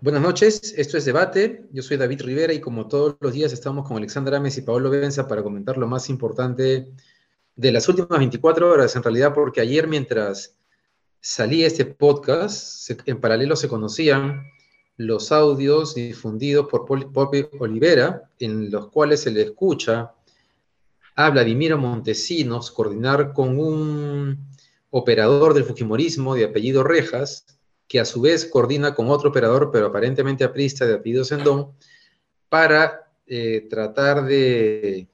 Buenas noches, esto es Debate. Yo soy David Rivera y como todos los días estamos con Alexandra Ames y Paolo Benza para comentar lo más importante de las últimas 24 horas, en realidad, porque ayer mientras salía este podcast, en paralelo se conocían los audios difundidos por Pope Olivera, en los cuales se le escucha a Vladimiro Montesinos coordinar con un operador del Fujimorismo de apellido Rejas, que a su vez coordina con otro operador, pero aparentemente aprista de apellido Sendón, para eh, tratar de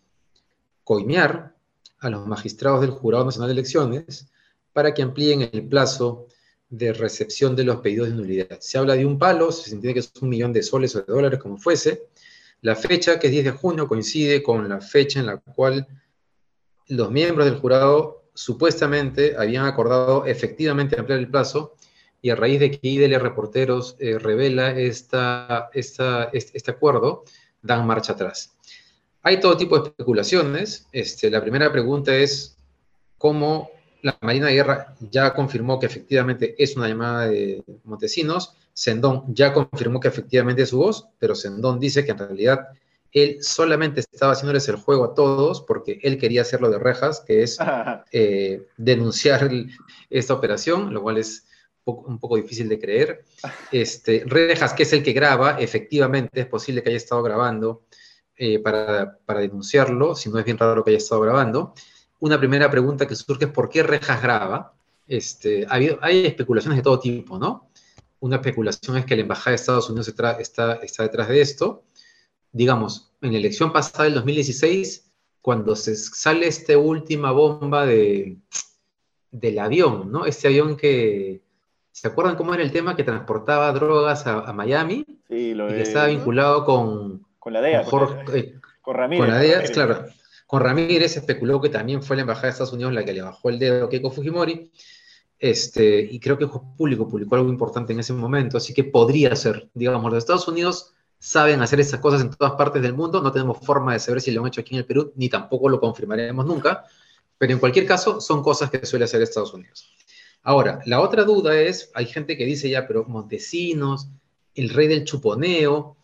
coimear a los magistrados del Jurado Nacional de Elecciones para que amplíen el plazo de recepción de los pedidos de nulidad. Se habla de un palo, se entiende que es un millón de soles o de dólares, como fuese. La fecha, que es 10 de junio, coincide con la fecha en la cual los miembros del jurado supuestamente habían acordado efectivamente ampliar el plazo y a raíz de que IDL Reporteros eh, revela esta, este acuerdo, dan marcha atrás. Hay todo tipo de especulaciones. Este, la primera pregunta es cómo la Marina de Guerra ya confirmó que efectivamente es una llamada de Montesinos, Sendón ya confirmó que efectivamente es su voz, pero Sendón dice que en realidad él solamente estaba haciéndoles el juego a todos porque él quería hacerlo de rejas, que es eh, denunciar esta operación, lo cual es un poco difícil de creer. Este, Rejas, que es el que graba, efectivamente es posible que haya estado grabando eh, para, denunciarlo, si no es bien raro que haya estado grabando. Una primera pregunta que surge es por qué Rejas graba. Este, hay especulaciones de todo tipo, ¿no? Una especulación es que la Embajada de Estados Unidos está, está detrás de esto. Digamos, en la elección pasada del 2016, cuando se sale esta última bomba de, del avión, ¿no? Este avión que, ¿Se acuerdan cómo era el tema que transportaba drogas a, Miami? Sí, lo y que estaba vinculado con, con la DEA. Con, eh, Ramírez. Con la DEA, claro. Con Ramírez especuló que también fue la Embajada de Estados Unidos la que le bajó el dedo a Keiko Fujimori. Este, y creo que el Público publicó algo importante en ese momento, así que podría ser, digamos, los Estados Unidos saben hacer esas cosas en todas partes del mundo, no tenemos forma de saber si lo han hecho aquí en el Perú, ni tampoco lo confirmaremos nunca, pero en cualquier caso son cosas que suele hacer Estados Unidos. Ahora, la otra duda es, hay gente que dice ya, pero Montesinos, el rey del chuponeo,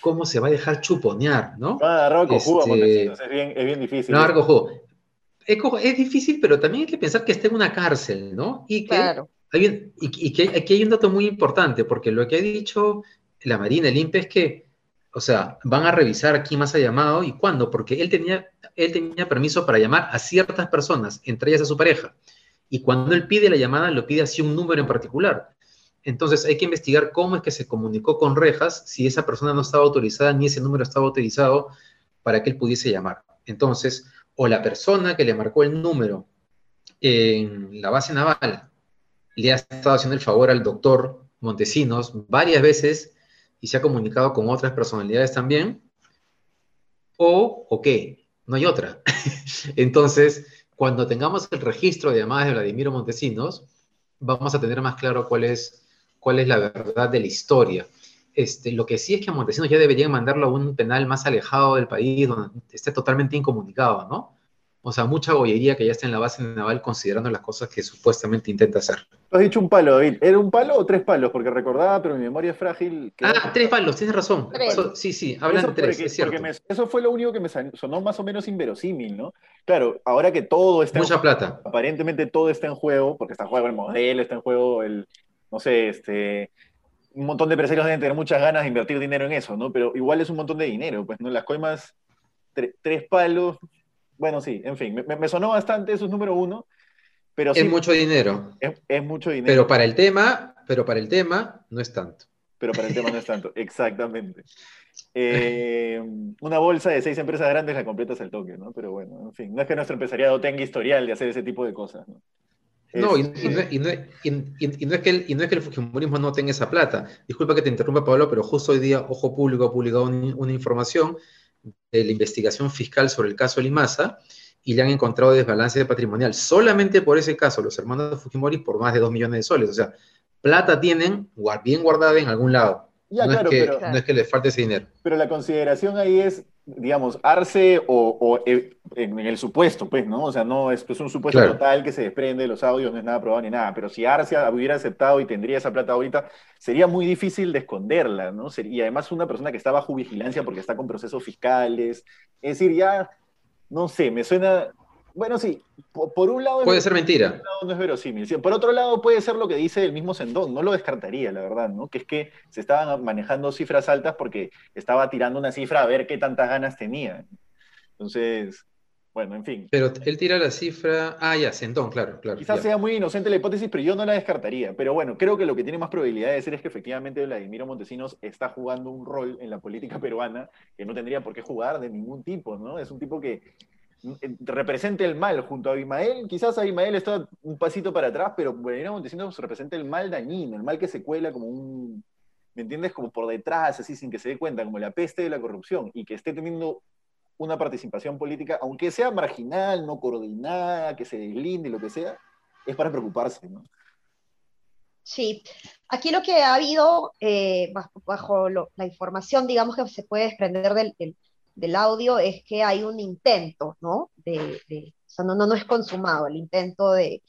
¿cómo se va a dejar chuponear, no? Ah, agarró este, es bien, es bien difícil. No, jugo. Es, es, difícil, pero también hay que pensar que está en una cárcel, ¿no? Y que, claro. hay, y, que aquí hay un dato muy importante, porque lo que ha dicho la Marina, el INPE, es que, o sea, van a revisar quién más ha llamado y cuándo, porque él tenía, él tenía permiso para llamar a ciertas personas, entre ellas a su pareja y cuando él pide la llamada, lo pide así un número en particular. Entonces hay que investigar cómo es que se comunicó con Rejas si esa persona no estaba autorizada ni ese número estaba autorizado para que él pudiese llamar. Entonces, o la persona que le marcó el número en la base naval le ha estado haciendo el favor al doctor Montesinos varias veces y se ha comunicado con otras personalidades también, o, o qué, no hay otra. Entonces, cuando tengamos el registro de llamadas de Vladimiro Montesinos, vamos a tener más claro cuál es, cuál es la verdad de la historia. Este, lo que sí es que a Montesinos ya deberían mandarlo a un penal más alejado del país, donde esté totalmente incomunicado, ¿no? O sea, mucha bollería que ya está en la base naval considerando las cosas que supuestamente intenta hacer. has dicho un palo, David. ¿Era un palo o tres palos? Porque recordaba, pero mi memoria es frágil. Ah, tres palos, tienes razón. sí, sí, hablan de tres, es cierto. eso fue lo único que me sonó más o menos inverosímil, ¿no? Claro, ahora que todo está Mucha plata. Aparentemente todo está en juego, porque está en juego el modelo, está en juego el, no sé, este... Un montón de empresarios deben tener muchas ganas de invertir dinero en eso, ¿no? Pero igual es un montón de dinero, pues, ¿no? Las coimas, tres palos, bueno, sí, en fin, me, sonó bastante, eso es número uno. Pero es mucho dinero. Es, mucho dinero. Pero para el tema, pero para el tema no es tanto. Pero para el tema no es tanto, exactamente. Eh, una bolsa de seis empresas grandes la completas al toque, ¿no? Pero bueno, en fin, no es que nuestro empresariado tenga historial de hacer ese tipo de cosas, ¿no? No, y, no, es que el, y no es que el Fujimorismo no tenga esa plata. Disculpa que te interrumpa, Pablo, pero justo hoy día Ojo Público ha publicado una información de la investigación fiscal sobre el caso Limasa y le han encontrado desbalance patrimonial. Solamente por ese caso, los hermanos de Fujimori, por más de 2 millones de soles. O sea, plata tienen bien guardada en algún lado. No, es que, no es que le falte ese dinero. Pero la consideración ahí es, digamos, Arce o, eh, en el supuesto, pues, ¿no? O sea, no es, un supuesto total que se desprende de los audios, no es nada probado ni nada, pero si Arce hubiera aceptado y tendría esa plata ahorita, sería muy difícil de esconderla, ¿no? Y además una persona que está bajo vigilancia porque está con procesos fiscales, es decir, ya, no sé, me suena, bueno, sí, por, un lado... Puede ser mentira. no es verosímil. Por otro lado, puede ser lo que dice el mismo Sendón, no lo descartaría, la verdad, ¿no? Que es que se estaban manejando cifras altas porque estaba tirando una cifra a ver qué tantas ganas tenía. Entonces, bueno, en fin. Pero él tira la cifra... Ah, ya, Sendón, claro, claro. Quizás sea muy inocente la hipótesis, pero yo no la descartaría. Pero bueno, creo que lo que tiene más probabilidad de ser es que efectivamente Vladimiro Montesinos está jugando un rol en la política peruana que no tendría por qué jugar de ningún tipo, ¿no? Es un tipo que represente el mal junto a Abimael. Quizás Abimael está un pasito para atrás, pero Vladimiro Montesinos representa el mal dañino, el mal que se cuela como un, ¿me entiendes? Como por detrás, así sin que se dé cuenta, como la peste de la corrupción, y que esté teniendo una participación política, aunque sea marginal, no coordinada, que se deslinde, lo que sea, es para preocuparse. Sí, aquí lo que ha habido, eh, bajo, la información, digamos, que se puede desprender del audio es que hay un intento, ¿no? De, o sea, no, no, no, es consumado el intento de,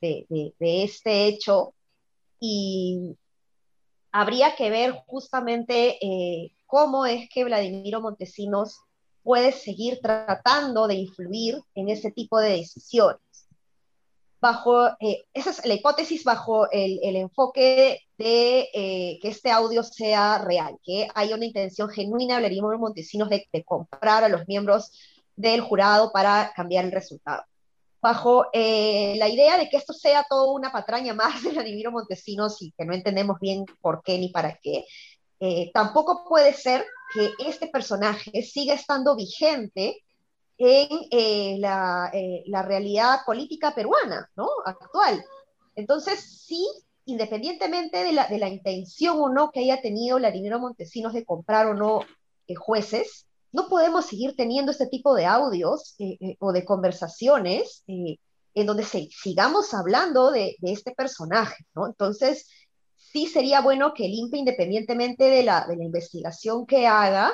de, este hecho y habría que ver justamente eh, cómo es que Vladimiro Montesinos puede seguir tratando de influir en ese tipo de decisiones bajo, eh, esa es la hipótesis bajo el, enfoque de eh, que este audio sea real, que haya una intención genuina de Montesinos de, comprar a los miembros del jurado para cambiar el resultado. Bajo eh, la idea de que esto sea todo una patraña más de Vladimiro Montesinos y que no entendemos bien por qué ni para qué, tampoco puede ser que este personaje siga estando vigente en eh, eh, la, realidad política peruana, ¿no? Actual. Entonces, sí, independientemente de la, de la intención o no que haya tenido Vladimiro Montesinos de comprar o no eh, jueces, no podemos seguir teniendo este tipo de audios o de conversaciones en donde sigamos hablando de, de, este personaje, ¿no? Entonces, sí sería bueno que el INPE, independientemente de la, de la investigación que haga,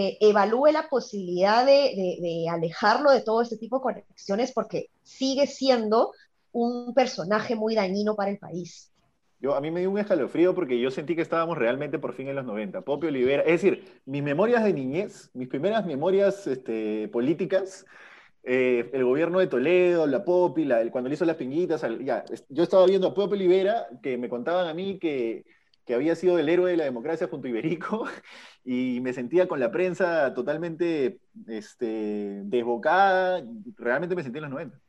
eh, evalúe la posibilidad de, alejarlo de todo este tipo de conexiones porque sigue siendo un personaje muy dañino para el país. Yo, a mí me dio un escalofrío porque yo sentí que estábamos realmente por fin en los 90. Popio Olivera, es decir, mis memorias de niñez, mis primeras memorias este, políticas, eh, el gobierno de Toledo, la Popi, cuando le hizo las pinguitas, ya, yo estaba viendo a Popio Olivera que me contaban a mí que que había sido el héroe de la democracia junto a Iberico, y me sentía con la prensa totalmente este, desbocada, realmente me sentí en los 90.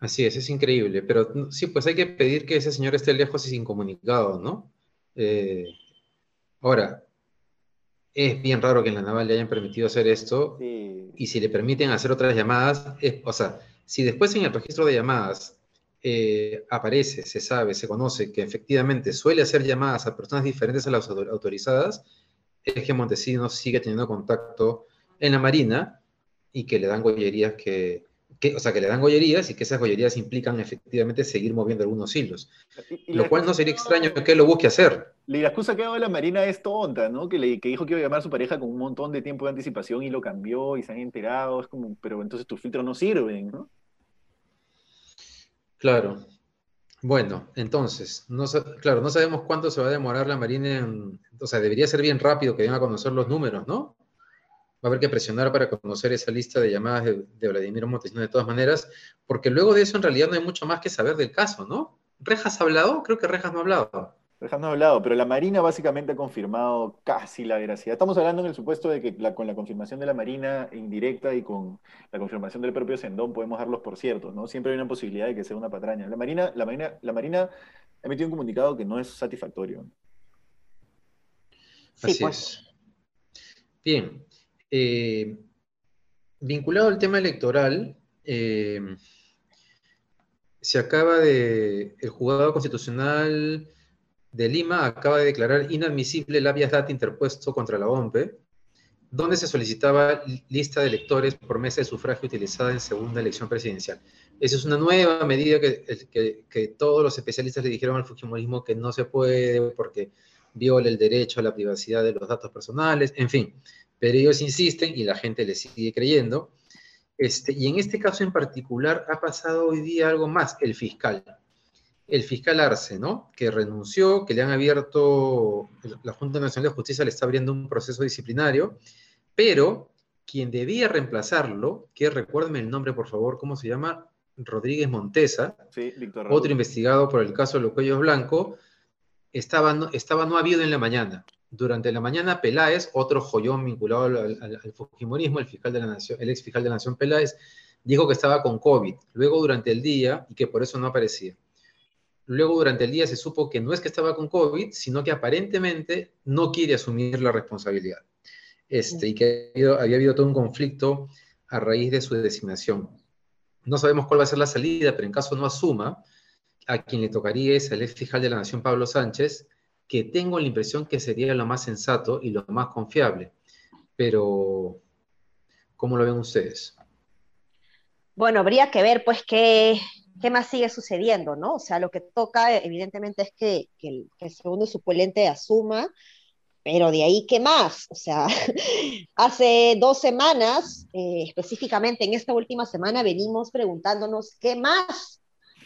Así es, es increíble, pero sí, pues hay que pedir que ese señor esté lejos y sin comunicado, ¿no? Eh, ahora, es bien raro que en la naval le hayan permitido hacer esto, y si le permiten hacer otras llamadas, o sea, si después en el registro de llamadas eh, aparece, se sabe, se conoce que efectivamente suele hacer llamadas a personas diferentes a las autorizadas, es que Montesinos sigue teniendo contacto en la Marina y que le dan gollerías que, o sea, que le dan gollerías y que esas gollerías implican efectivamente seguir moviendo algunos hilos. lo cual no sería extraño que él lo busque hacer. Y la excusa que ha dado la Marina es tonta, ¿no? Que, le, que dijo que iba a llamar a su pareja con un montón de tiempo de anticipación y lo cambió y se han enterado. Es como, pero entonces tus filtros no sirven, ¿no? Claro. Bueno, entonces, claro, no sabemos cuánto se va a demorar la Marina en, o sea, debería ser bien rápido que venga a conocer los números, ¿no? Va a haber que presionar para conocer esa lista de llamadas de, de Vladimir Montesinos de todas maneras, porque luego de eso en realidad no hay mucho más que saber del caso, ¿no? ¿Rejas ha hablado? Creo que Rejas no ha hablado. Dejando de lado, pero la Marina básicamente ha confirmado casi la veracidad. Estamos hablando en el supuesto de que con la confirmación de la Marina indirecta y con la confirmación del propio Sendón podemos darlos por ciertos, ¿no? Siempre hay una posibilidad de que sea una patraña. La Marina, la Marina, la Marina ha emitido un comunicado que no es satisfactorio. Así pues. es. Bien. Eh, vinculado al tema electoral, eh, se acaba de. El juzgado constitucional de Lima acaba de declarar inadmisible el habeas data interpuesto contra la OMPE, donde se solicitaba lista de electores por mesa de sufragio utilizada en segunda elección presidencial. Esa es una nueva medida que, todos los especialistas le dijeron al Fujimorismo que no se puede porque viola el derecho a la privacidad de los datos personales, en fin. Pero ellos insisten y la gente le sigue creyendo. Este, y en este caso en particular ha pasado hoy día algo más, el fiscal. El fiscal Arce, ¿no? Que renunció, que le han abierto, la Junta Nacional de Justicia le está abriendo un proceso disciplinario, pero quien debía reemplazarlo, que recuérdenme el nombre por favor, ¿cómo se llama? Rodríguez Montesa, sí, Víctor otro investigado por el caso de los cuellos blancos, estaba no, estaba no habido en la mañana. Durante la mañana, Peláez, otro joyón vinculado al, Fujimorismo, el, fiscal de la Nación, el ex fiscal de la Nación Peláez, dijo que estaba con COVID. Luego, durante el día, y que por eso no aparecía. Luego, durante el día, se supo que no es que estaba con COVID, sino que aparentemente no quiere asumir la responsabilidad. Este, y que había habido todo un conflicto a raíz de su designación. No sabemos cuál va a ser la salida, pero en caso no asuma, a quien le tocaría es el ex fiscal de la Nación, Pablo Sánchez, que tengo la impresión que sería lo más sensato y lo más confiable. Pero, ¿cómo lo ven ustedes? Bueno, habría que ver, pues, qué, qué más sigue sucediendo, ¿no? O sea, lo que toca, evidentemente, es que, el, segundo suplente asuma, pero de ahí, ¿qué más? O sea, hace dos semanas, eh, específicamente en esta última semana, venimos preguntándonos qué más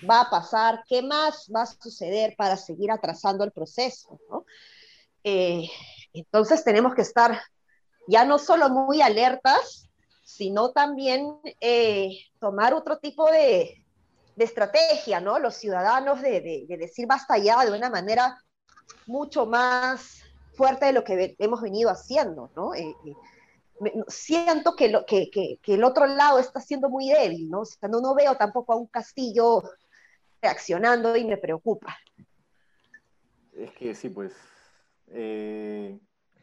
va a pasar, qué más va a suceder para seguir atrasando el proceso, ¿no? Eh, entonces tenemos que estar ya no solo muy alertas, sino también eh, tomar otro tipo de, de, estrategia, ¿no? Los ciudadanos de, de, decir basta ya de una manera mucho más fuerte de lo que hemos venido haciendo, ¿no? Eh, eh, siento que, lo, que, que, que, el otro lado está siendo muy débil, ¿no? O sea, no, no veo tampoco a un Castillo reaccionando y me preocupa. Es que sí, pues. Eh,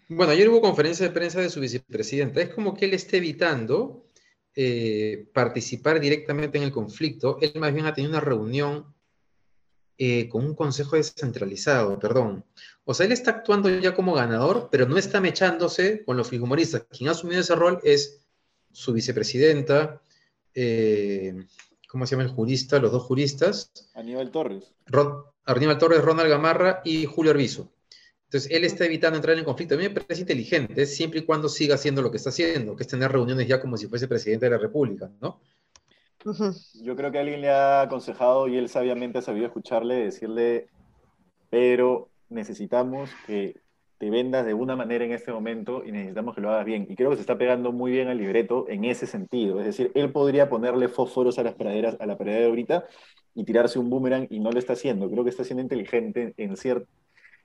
bueno, ayer hubo conferencia de prensa de su vicepresidenta. Es como que él esté evitando participar directamente en el conflicto. Él más bien ha tenido una reunión eh, con un consejo descentralizado, perdón. O sea, él está actuando ya como ganador, pero no está mechándose con los fujimoristas. Quien ha asumido ese rol es su vicepresidenta, eh, ¿cómo se llama el jurista? Los dos juristas. Aníbal Torres. Aníbal Torres, Ronald Gamarra y Julio Arbizu. Entonces, él está evitando entrar en conflicto. A mí me parece inteligente, siempre y cuando siga haciendo lo que está haciendo, que es tener reuniones ya como si fuese presidente de la República, ¿no? Yo creo que alguien le ha aconsejado y él sabiamente ha sabido escucharle, decirle, pero necesitamos que te vendas de una manera en este momento y necesitamos que lo hagas bien. Y creo que se está pegando muy bien al libreto en ese sentido. Es decir, él podría ponerle fósforos a las praderas, a la pradera de ahorita y tirarse un boomerang y no lo está haciendo. Creo que está siendo inteligente en cierto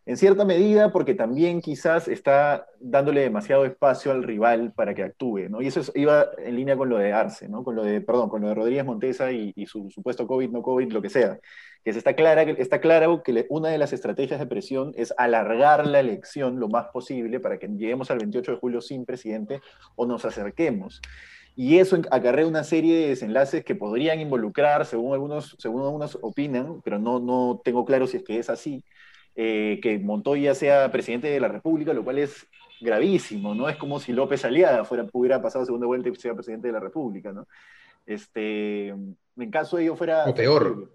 en cierta medida porque también quizás está dándole demasiado espacio al rival para que actúe, ¿no? Y eso iba en línea con lo de Arce, ¿no? Con lo de, perdón, con lo de Rodríguez Montesa y, su supuesto COVID, no COVID, lo que sea. Que se está, clara, está claro que una de las estrategias de presión es alargar la elección lo más posible para que lleguemos al 28 de julio sin presidente o nos acerquemos. Y eso acarrea una serie de desenlaces que podrían involucrar, según algunos, según algunos opinan, pero no, no tengo claro si es que es así, eh, que Montoya sea presidente de la República, lo cual es gravísimo, ¿no? Es como si López Aliada fuera, hubiera pasado segunda vuelta y sea presidente de la República, ¿no? Este, en caso de ello fuera... O peor.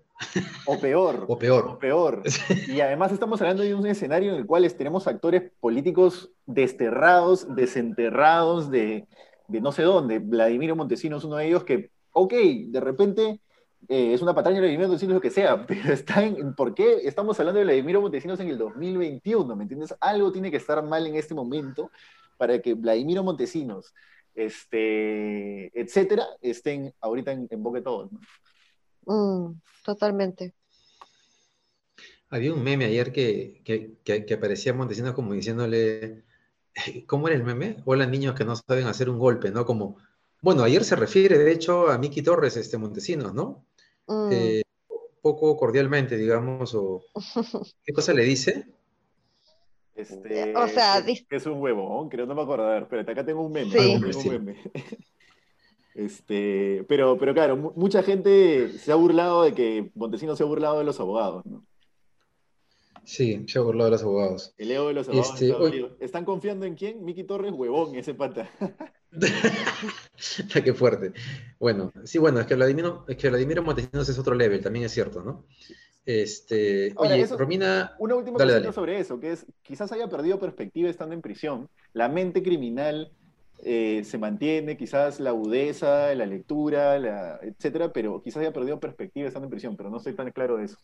O peor. o peor. O peor. Y además estamos hablando de un escenario en el cual tenemos actores políticos desterrados, desenterrados de, de no sé dónde. Vladimiro Montesinos, uno de ellos que, ok, de repente eh, es una patraña de Vladimiro Montesinos, lo que sea, pero está en, ¿por qué estamos hablando de Vladimiro Montesinos en el 2021? ¿Me entiendes? Algo tiene que estar mal en este momento para que Vladimiro Montesinos, este, etcétera, estén ahorita en, boca de todos. Mm, totalmente. Había un meme ayer que, que, aparecía Montesinos como diciéndole, ¿cómo era el meme? Hola niños que no saben hacer un golpe, ¿no? Como, bueno, ayer se refiere de hecho a Miki Torres, este Montesinos, ¿no? Mm. Eh, poco cordialmente, digamos, o ¿qué cosa le dice? Este, o sea, es, un huevo, creo, no me acuerdo. A ver, espérate, acá tengo un meme. Este, pero, pero claro, mucha gente se ha burlado de que Montesinos se ha burlado de los abogados, ¿no? Sí, se ha burlado de los abogados. El ego de los abogados. Este, hoy... ¿Están confiando en quién? Miki Torres, huevón, ese pata. Qué fuerte. Bueno, sí, bueno, es que Vladimiro, es que Vladimiro Montesinos es otro level, también es cierto, ¿no? Este, oye, Romina. Una última cosa sobre eso, que es, quizás haya perdido perspectiva estando en prisión. La mente criminal eh, se mantiene, quizás la agudeza, la lectura, la, etcétera, pero quizás haya perdido perspectiva estando en prisión, pero no estoy tan claro de eso.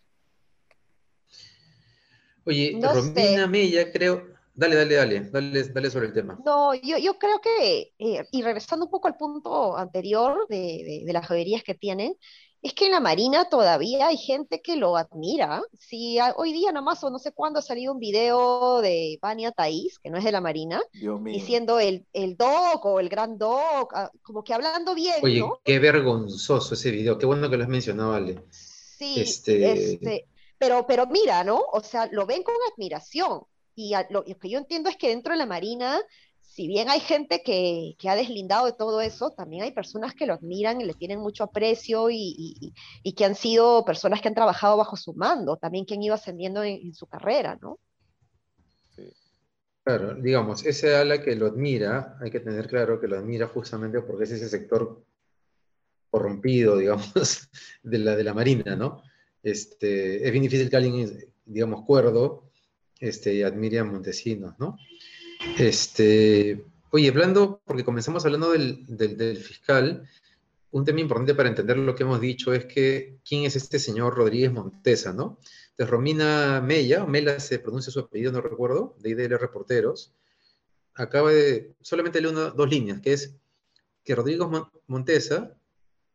Oye, Romina Mella, creo. Dale, dale, dale, dale, dale sobre el tema. No, yo, yo creo que, eh, y regresando un poco al punto anterior de, de, las joyerías que tienen, es que en la Marina todavía hay gente que lo admira. Si hoy día nomás o no sé cuándo ha salido un video de Vania Thaís, que no es de la Marina, diciendo el, el doc o el gran doc, ah, como que hablando bien. Oye, qué vergonzoso ese video, qué bueno que lo has mencionado, Ale. Sí, este... este pero, pero mira, ¿no? O sea, lo ven con admiración. Y lo, que yo entiendo es que dentro de la Marina, si bien hay gente que, ha deslindado de todo eso, también hay personas que lo admiran y le tienen mucho aprecio y, que han sido personas que han trabajado bajo su mando, también que han ido ascendiendo en, su carrera, ¿no? Claro, digamos, ese ala que lo admira, hay que tener claro que lo admira justamente porque es ese sector corrompido, digamos, de la, de la Marina, ¿no? Este, es bien difícil que alguien, digamos, cuerdo, este, a Montesinos, ¿no? Este, oye, hablando, porque comenzamos hablando del, fiscal, un tema importante para entender lo que hemos dicho es que quién es este señor Rodríguez Montesa, ¿no? Entonces, Romina Mella, o Mela se pronuncia su apellido, no recuerdo, de IDL Reporteros, acaba de, solamente leer dos líneas, que es que Rodríguez Montesa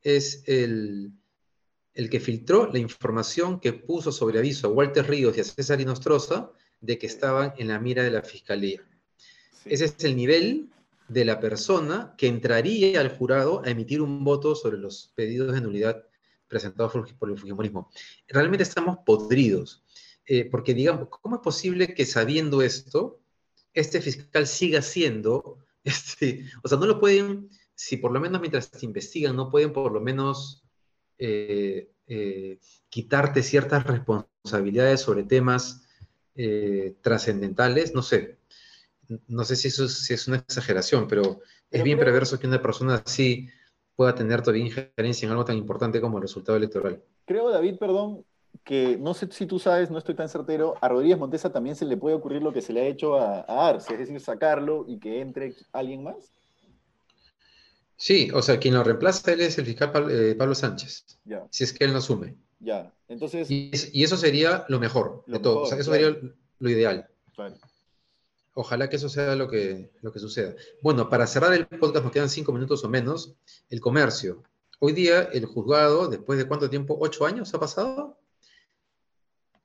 es el el que filtró la información que puso sobre aviso a Walter Ríos y a César Inostroza de que estaban en la mira de la fiscalía. Ese es el nivel de la persona que entraría al jurado a emitir un voto sobre los pedidos de nulidad presentados por el Fujimorismo. Realmente estamos podridos, eh, porque digamos, ¿cómo es posible que sabiendo esto, este fiscal siga siendo, este, o sea, no lo pueden, si por lo menos mientras se investigan, no pueden por lo menos eh, eh, quitarte ciertas responsabilidades sobre temas eh, trascendentales, no sé, no sé si eso es, una exageración, pero, es bien perverso que una persona así pueda tener todavía injerencia en algo tan importante como el resultado electoral. Creo, David, perdón, que no sé si tú sabes, no estoy tan certero, a Rodríguez Montesa también se le puede ocurrir lo que se le ha hecho a, a Arce, es decir, sacarlo y que entre alguien más. Sí, o sea, quien lo reemplaza él es el fiscal eh, Pablo, Sánchez. Si es que él no asume. Ya, entonces. Y, eso sería lo mejor de todo. o sea, eso sería lo ideal. Ojalá que eso sea lo que, lo que suceda. Bueno, para cerrar el podcast, nos quedan cinco minutos o menos. El comercio. Hoy día, el juzgado, después de cuánto tiempo, ocho años ha pasado.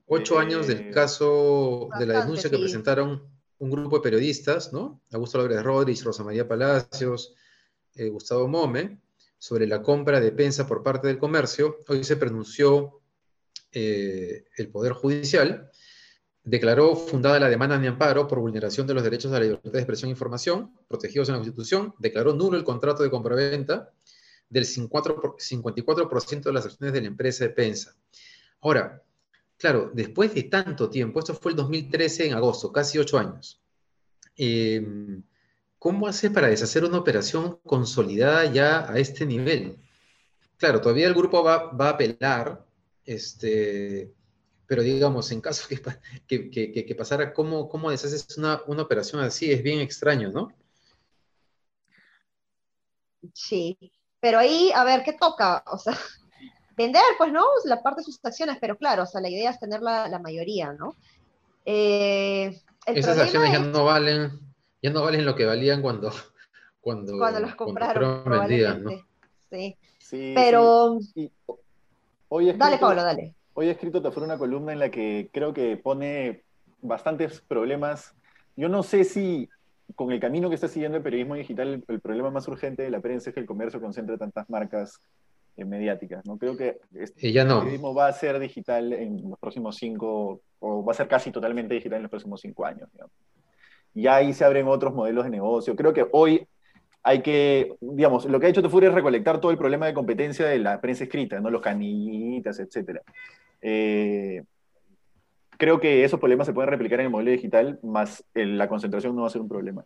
Ocho años del eh, caso de la denuncia que presentaron un grupo de periodistas, ¿no? Augusto López Rodríguez, Rosa María Palacios, eh, Gustavo Mome sobre la compra de Pensa por parte del comercio, hoy se pronunció eh, el Poder Judicial, declaró fundada la demanda de amparo por vulneración de los derechos a la libertad de expresión e información protegidos en la Constitución, declaró nulo el contrato de compraventa del 54% de las acciones de la empresa de Pensa. Ahora, claro, después de tanto tiempo, esto fue el 2013 en agosto, casi ocho años, eh, ¿cómo hace para deshacer una operación consolidada ya a este nivel? Claro, todavía el grupo va, a apelar, este, pero digamos, en caso que, pasara, ¿cómo, cómo deshaces una, operación así? Es bien extraño, ¿no? Sí, pero ahí, a ver, ¿qué toca? O sea, vender, pues, ¿no? La parte de sus acciones, pero claro, o sea, la idea es tener la, mayoría, ¿no? Eh, Esas acciones ya no valen ya no valen lo que valían cuando, cuando, cuando los compraron. ¿no? Sí. sí. Pero. hoy escrito, dale, Pablo, dale. Hoy he escrito te fue una columna en la que creo que pone bastantes problemas. Yo no sé si con el camino que está siguiendo el periodismo digital, el, problema más urgente de la prensa es que el comercio concentre tantas marcas eh, mediáticas. ¿no? Creo que este ya no. el periodismo va a ser digital en los próximos cinco, o va a ser casi totalmente digital en los próximos cinco años. Digamos y ahí se abren otros modelos de negocio. Creo que hoy hay que, digamos, lo que ha hecho Tefuri es recolectar todo el problema de competencia de la prensa escrita, ¿no? Los canillitas, etc. Eh, creo que esos problemas se pueden replicar en el modelo digital, más la concentración no va a ser un problema.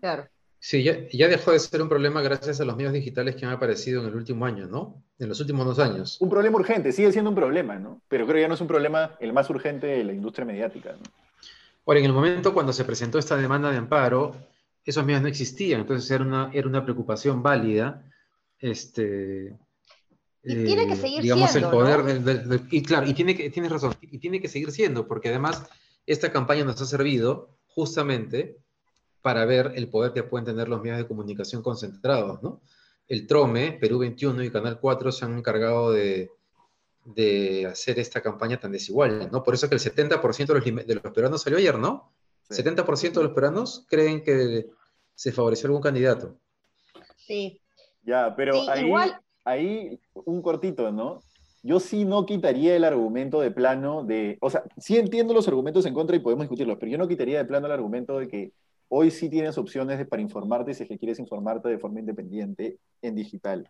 Claro. Sí, ya, dejó de ser un problema gracias a los medios digitales que han aparecido en el último año, ¿no? En los últimos dos años. Un problema urgente, sigue siendo un problema, ¿no? Pero creo que ya no es un problema el más urgente de la industria mediática, ¿no? Ahora, en el momento cuando se presentó esta demanda de amparo, esos medios no existían, entonces era una, era una preocupación válida. Este, y tiene que eh, seguir digamos, siendo. el poder y claro, y tiene que, tienes razón, y tiene que seguir siendo, porque además esta campaña nos ha servido justamente para ver el poder que pueden tener los medios de comunicación concentrados, ¿no? El Trome, Perú 21 y Canal 4 se han encargado de, hacer esta campaña tan desigual, ¿no? Por eso es que el 70% de los, de los peruanos salió ayer, ¿no? 70% de los peruanos creen que se favoreció algún candidato. Sí. Ya, pero ahí, ahí un cortito, ¿no? Yo sí no quitaría el argumento de plano de, o sea, sí entiendo los argumentos en contra y podemos discutirlos, pero yo no quitaría de plano el argumento de que Hoy sí tienes opciones para informarte si es que quieres informarte de forma independiente en digital.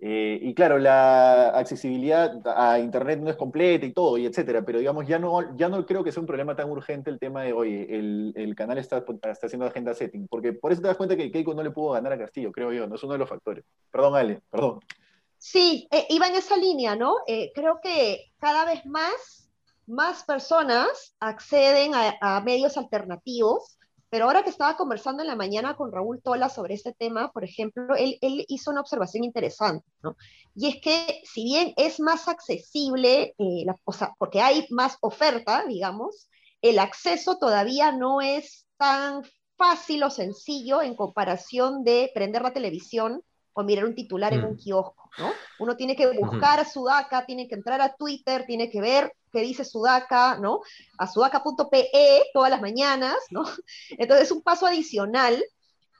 Eh, y claro, la accesibilidad a Internet no es completa y todo, y etcétera, pero digamos, ya no, ya no creo que sea un problema tan urgente el tema de, oye, el, el canal está, está haciendo agenda setting, porque por eso te das cuenta que Keiko no le pudo ganar a Castillo, creo yo, no es uno de los factores. Perdón, Ale, perdón. Sí, eh, iba en esa línea, ¿no? Eh, creo que cada vez más, más personas acceden a, a medios alternativos pero ahora que estaba conversando en la mañana con Raúl Tola sobre este tema, por ejemplo, él, él hizo una observación interesante, ¿no? Y es que si bien es más accesible, eh, la, o sea, porque hay más oferta, digamos, el acceso todavía no es tan fácil o sencillo en comparación de prender la televisión o mirar un titular en un mm. kiosco, ¿no? Uno tiene que buscar a Sudaca, tiene que entrar a Twitter, tiene que ver qué dice Sudaca, ¿no? A sudaca.pe todas las mañanas, ¿no? Entonces es un paso adicional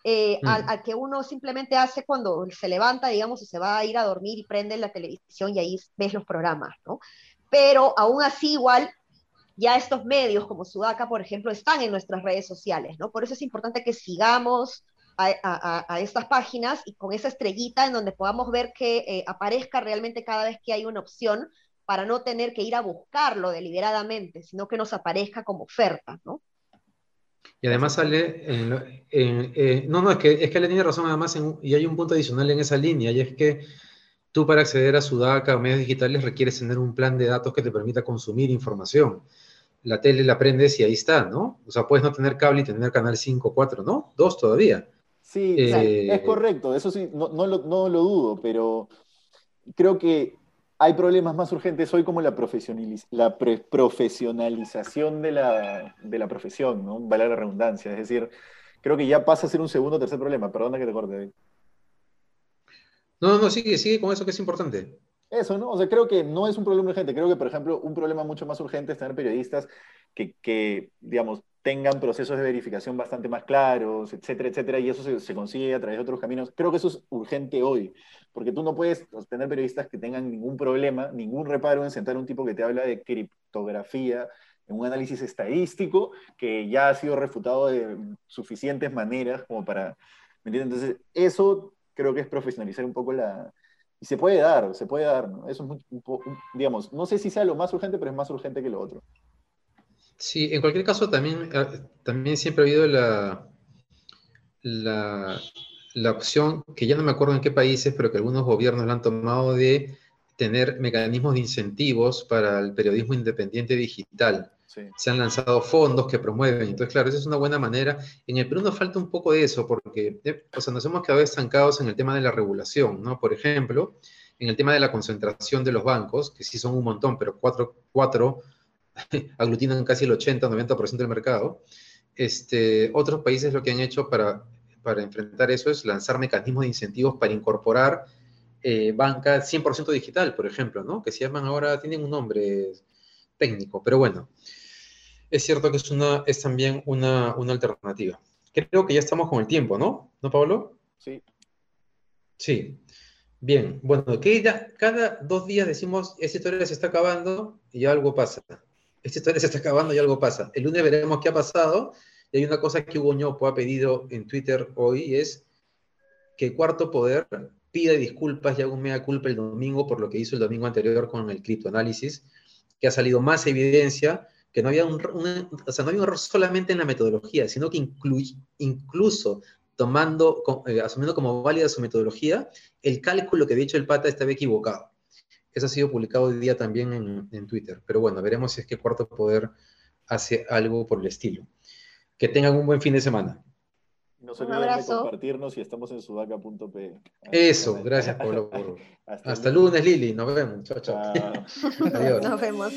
eh, mm. al, que uno simplemente hace cuando se levanta, digamos, y se va a ir a dormir y prende la televisión y ahí ves los programas, ¿no? Pero aún así igual ya estos medios como Sudaca, por ejemplo, están en nuestras redes sociales, ¿no? Por eso es importante que sigamos a, estas páginas y con esa estrellita en donde podamos ver que eh, aparezca realmente cada vez que hay una opción para no tener que ir a buscarlo deliberadamente, sino que nos aparezca como oferta, ¿no? Y además sale, en, eh, no, no, es que, es que le tiene razón además, y hay un punto adicional en esa línea, y es que tú para acceder a Sudaca o medios digitales requieres tener un plan de datos que te permita consumir información. La tele la prendes y ahí está, ¿no? O sea, puedes no tener cable y tener canal 5, 4, ¿no? Dos todavía. Sí, eh, es correcto, eso sí, no, no, lo, no, lo, dudo, pero creo que hay problemas más urgentes hoy como la, la profesionalización de la, de la, profesión, ¿no? Vale la redundancia, es decir, creo que ya pasa a ser un segundo o tercer problema, perdona que te corte. No, no, sigue, sigue con eso que es importante. Eso, ¿no? O sea, creo que no es un problema urgente, creo que, por ejemplo, un problema mucho más urgente es tener periodistas que, que digamos, tengan procesos de verificación bastante más claros, etcétera, etcétera, y eso se, consigue a través de otros caminos. Creo que eso es urgente hoy, porque tú no puedes tener periodistas que tengan ningún problema, ningún reparo en sentar un tipo que te habla de criptografía, en un análisis estadístico que ya ha sido refutado de suficientes maneras como para, ¿me entiendes? Entonces, eso creo que es profesionalizar un poco la... Y se puede dar, se puede dar, ¿no? Eso es, digamos, no sé si sea lo más urgente, pero es más urgente que lo otro. Sí, en cualquier caso también, eh, también siempre ha habido la, la, la, opción, que ya no me acuerdo en qué países, pero que algunos gobiernos la han tomado de tener mecanismos de incentivos para el periodismo independiente digital. Se han lanzado fondos que promueven. Entonces, claro, esa es una buena manera. En el Perú nos falta un poco de eso, porque eh, o sea, nos hemos quedado estancados en el tema de la regulación, ¿no? Por ejemplo, en el tema de la concentración de los bancos, que sí son un montón, pero cuatro, cuatro aglutinan casi el 80-90% del mercado. Este, otros países lo que han hecho para, para enfrentar eso es lanzar mecanismos de incentivos para incorporar eh, banca 100% digital, por ejemplo, ¿no? que se llaman ahora, tienen un nombre técnico, pero bueno, es cierto que es, una, es también una, una alternativa. Creo que ya estamos con el tiempo, ¿no? ¿No, Pablo? Sí. Sí. Bien, bueno, que cada dos días decimos, esta historia se está acabando y algo pasa esta historia se está acabando y algo pasa. El lunes veremos qué ha pasado. Y hay una cosa que Hugo Ñopo ha pedido en Twitter hoy, es que Cuarto Poder pida disculpas y haga un mea culpa el domingo por lo que hizo el domingo anterior con el criptoanálisis. que ha salido más evidencia que no había un, o sea, no había un error solamente en la metodología, sino que incluso tomando, eh, asumiendo como válida su metodología, el cálculo que había hecho el pata estaba equivocado. Eso ha sido publicado hoy día también en, en Twitter. Pero bueno, veremos si es que Cuarto Poder hace algo por el estilo. Que tengan un buen fin de semana. No se olviden de compartirnos y estamos en sudaca.p. Eso, gracias Pablo. Hasta, Hasta lunes, Lili. Nos vemos. Chao, chao. Adiós. Nos vemos.